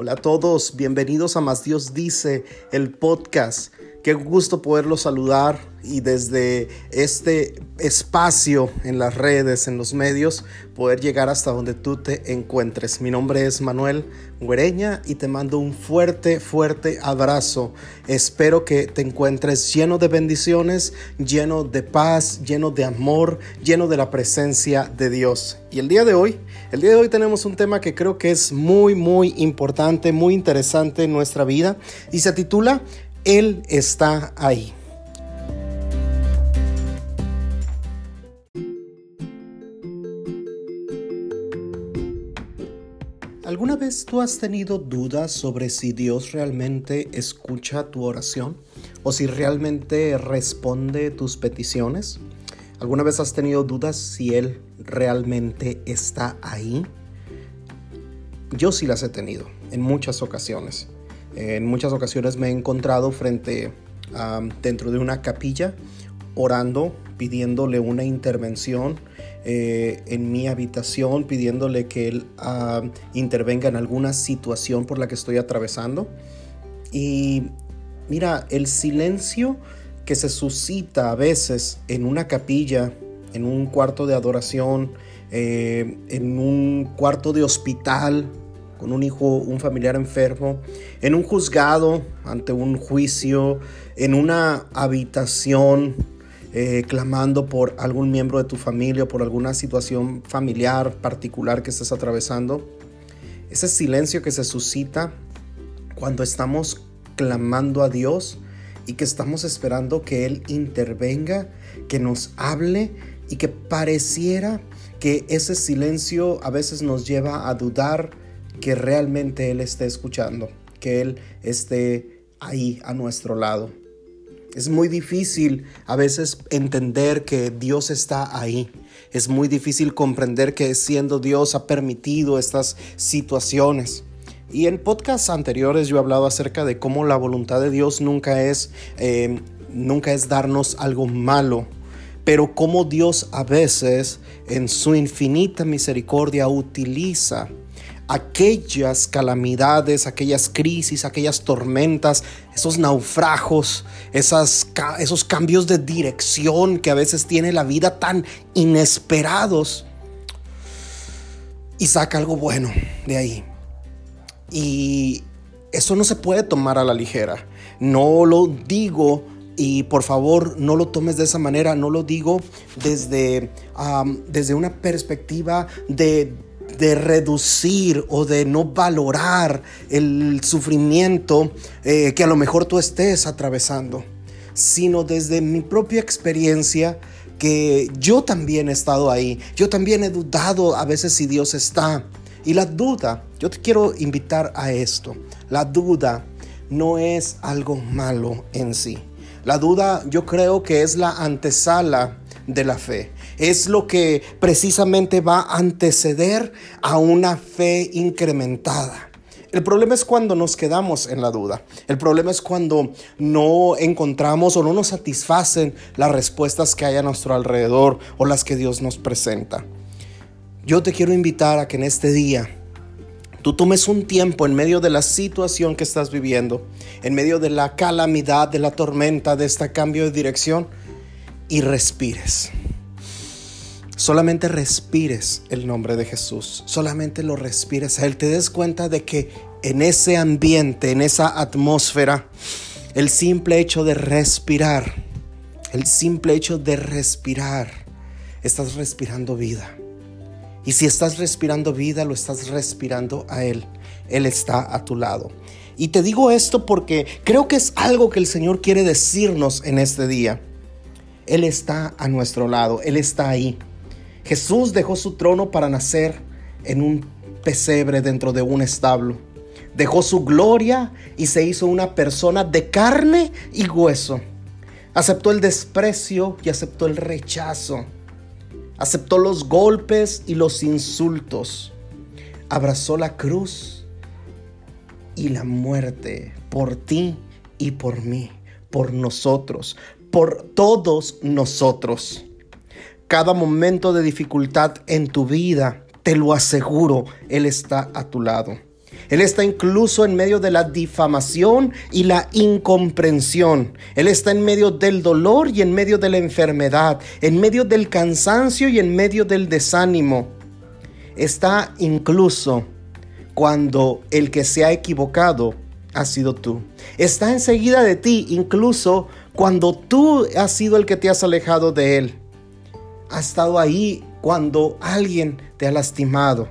Hola a todos, bienvenidos a Más Dios Dice, el podcast. Qué gusto poderlo saludar y desde este espacio en las redes, en los medios, poder llegar hasta donde tú te encuentres. Mi nombre es Manuel Güereña y te mando un fuerte, fuerte abrazo. Espero que te encuentres lleno de bendiciones, lleno de paz, lleno de amor, lleno de la presencia de Dios. Y el día de hoy, el día de hoy tenemos un tema que creo que es muy, muy importante, muy interesante en nuestra vida y se titula él está ahí. ¿Alguna vez tú has tenido dudas sobre si Dios realmente escucha tu oración o si realmente responde tus peticiones? ¿Alguna vez has tenido dudas si Él realmente está ahí? Yo sí las he tenido en muchas ocasiones. En muchas ocasiones me he encontrado frente dentro de una capilla orando, pidiéndole una intervención eh, en mi habitación, pidiéndole que Él intervenga en alguna situación por la que estoy atravesando. Y mira, el silencio que se suscita a veces en una capilla, en un cuarto de adoración, eh, en un cuarto de hospital, con un hijo, un familiar enfermo, en un juzgado, ante un juicio, en una habitación, eh, clamando por algún miembro de tu familia, por alguna situación familiar particular que estés atravesando. Ese silencio que se suscita cuando estamos clamando a Dios y que estamos esperando que Él intervenga, que nos hable y que pareciera que ese silencio a veces nos lleva a dudar que realmente Él esté escuchando, que Él esté ahí a nuestro lado. Es muy difícil a veces entender que Dios está ahí. Es muy difícil comprender que siendo Dios ha permitido estas situaciones. Y en podcasts anteriores yo he hablado acerca de cómo la voluntad de Dios nunca es, eh, nunca es darnos algo malo, pero cómo Dios a veces en su infinita misericordia utiliza aquellas calamidades, aquellas crisis, aquellas tormentas, esos naufragos, esos cambios de dirección que a veces tiene la vida tan inesperados y saca algo bueno de ahí. Y eso no se puede tomar a la ligera. No lo digo y por favor no lo tomes de esa manera, no lo digo desde, desde una perspectiva de de reducir o de no valorar el sufrimiento eh, que a lo mejor tú estés atravesando, sino desde mi propia experiencia que yo también he estado ahí, yo también he dudado a veces si Dios está. Y la duda, yo te quiero invitar a esto, la duda no es algo malo en sí. La duda yo creo que es la antesala de la fe. Es lo que precisamente va a anteceder a una fe incrementada. El problema es cuando nos quedamos en la duda. El problema es cuando no encontramos o no nos satisfacen las respuestas que hay a nuestro alrededor o las que Dios nos presenta. Yo te quiero invitar a que en este día tú tomes un tiempo en medio de la situación que estás viviendo, en medio de la calamidad, de la tormenta, de este cambio de dirección y respires. Solamente respires el nombre de Jesús. Solamente lo respires a Él. Te des cuenta de que en ese ambiente, en esa atmósfera, el simple hecho de respirar, el simple hecho de respirar, estás respirando vida. Y si estás respirando vida, lo estás respirando a Él. Él está a tu lado. Y te digo esto porque creo que es algo que el Señor quiere decirnos en este día. Él está a nuestro lado, Él está ahí. Jesús dejó su trono para nacer en un pesebre dentro de un establo. Dejó su gloria y se hizo una persona de carne y hueso. Aceptó el desprecio y aceptó el rechazo. Aceptó los golpes y los insultos. Abrazó la cruz y la muerte por ti y por mí, por nosotros, por todos nosotros. Cada momento de dificultad en tu vida, te lo aseguro, Él está a tu lado. Él está incluso en medio de la difamación y la incomprensión. Él está en medio del dolor y en medio de la enfermedad, en medio del cansancio y en medio del desánimo. Está incluso cuando el que se ha equivocado ha sido tú. Está enseguida de ti, incluso cuando tú has sido el que te has alejado de Él. Ha estado ahí cuando alguien te ha lastimado.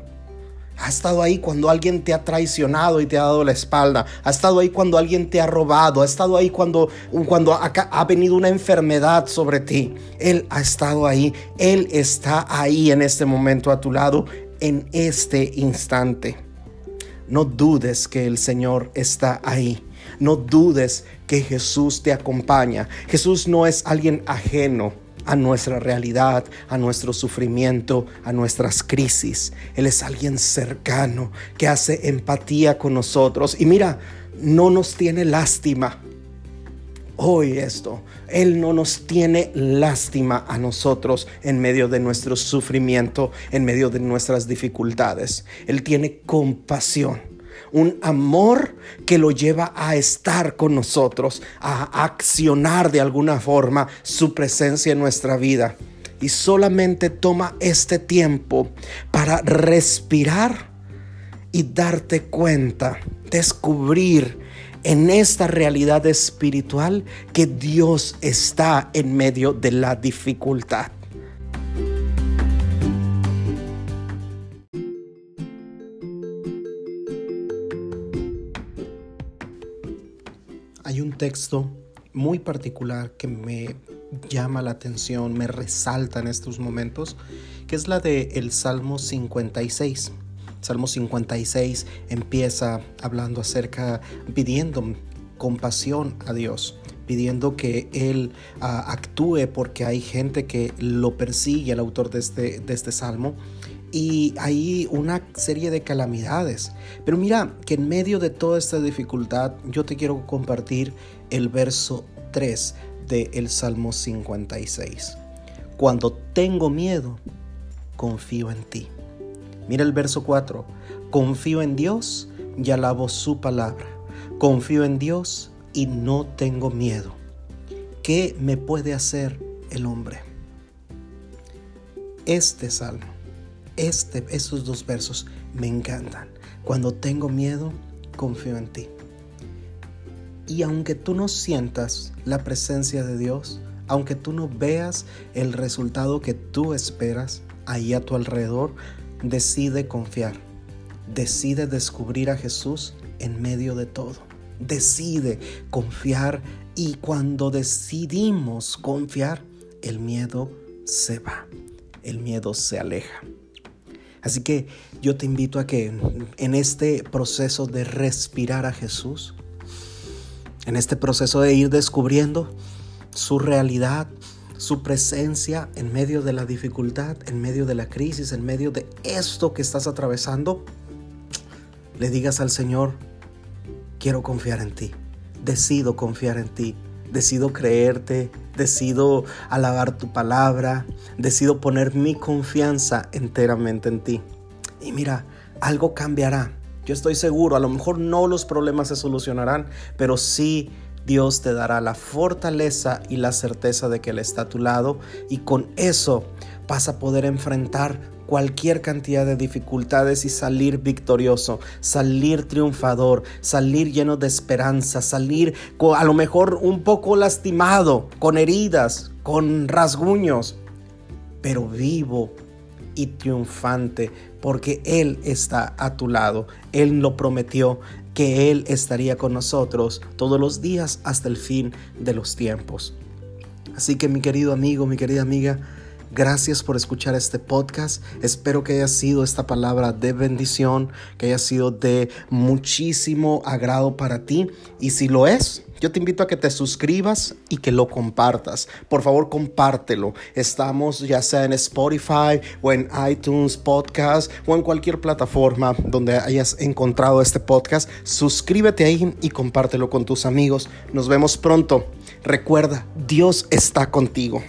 Ha estado ahí cuando alguien te ha traicionado y te ha dado la espalda. Ha estado ahí cuando alguien te ha robado. Ha estado ahí cuando, cuando ha venido una enfermedad sobre ti. Él ha estado ahí. Él está ahí en este momento a tu lado, en este instante. No dudes que el Señor está ahí. No dudes que Jesús te acompaña. Jesús no es alguien ajeno a nuestra realidad, a nuestro sufrimiento, a nuestras crisis. Él es alguien cercano que hace empatía con nosotros. Y mira, no nos tiene lástima. Hoy esto, Él no nos tiene lástima a nosotros en medio de nuestro sufrimiento, en medio de nuestras dificultades. Él tiene compasión un amor que lo lleva a estar con nosotros, a accionar de alguna forma su presencia en nuestra vida. Y solamente toma este tiempo para respirar y darte cuenta, descubrir en esta realidad espiritual que Dios está en medio de la dificultad. Texto muy particular que me llama la atención, me resalta en estos momentos, que es la de el Salmo 56. Salmo 56 empieza hablando acerca, pidiendo compasión a Dios, pidiendo que Él ah, actúe porque hay gente que lo persigue, el autor de este, de este salmo, y hay una serie de calamidades. Pero mira que en medio de toda esta dificultad yo te quiero compartir el verso 3 del Salmo 56. Cuando tengo miedo, confío en ti. Mira el verso 4. Confío en Dios y alabo su palabra. Confío en Dios y no tengo miedo. ¿Qué me puede hacer el hombre? Este salmo este, estos dos versos me encantan. Cuando tengo miedo, confío en ti. Y aunque tú no sientas la presencia de Dios, aunque tú no veas el resultado que tú esperas ahí a tu alrededor, decide confiar. Decide descubrir a Jesús en medio de todo. Decide confiar y cuando decidimos confiar, el miedo se va. El miedo se aleja. Así que yo te invito a que en este proceso de respirar a Jesús, en este proceso de ir descubriendo su realidad, su presencia en medio de la dificultad, en medio de la crisis, en medio de esto que estás atravesando, le digas al Señor, quiero confiar en ti, decido confiar en ti, decido creerte, decido alabar tu palabra, decido poner mi confianza enteramente en ti. Y mira, algo cambiará. Yo estoy seguro, a lo mejor no los problemas se solucionarán, pero sí Dios te dará la fortaleza y la certeza de que Él está a tu lado y con eso vas a poder enfrentar cualquier cantidad de dificultades y salir victorioso, salir triunfador, salir lleno de esperanza, salir a lo mejor un poco lastimado, con heridas, con rasguños, pero vivo y triunfante, porque Él está a tu lado. Él lo prometió que Él estaría con nosotros todos los días hasta el fin de los tiempos. Así que mi querido amigo, mi querida amiga, Gracias por escuchar este podcast. Espero que haya sido esta palabra de bendición, que haya sido de muchísimo agrado para ti. Y si lo es, yo te invito a que te suscribas y que lo compartas. Por favor, compártelo. Estamos ya sea en Spotify o en iTunes Podcast o en cualquier plataforma donde hayas encontrado este podcast. Suscríbete ahí y compártelo con tus amigos. Nos vemos pronto. Recuerda, Dios está contigo.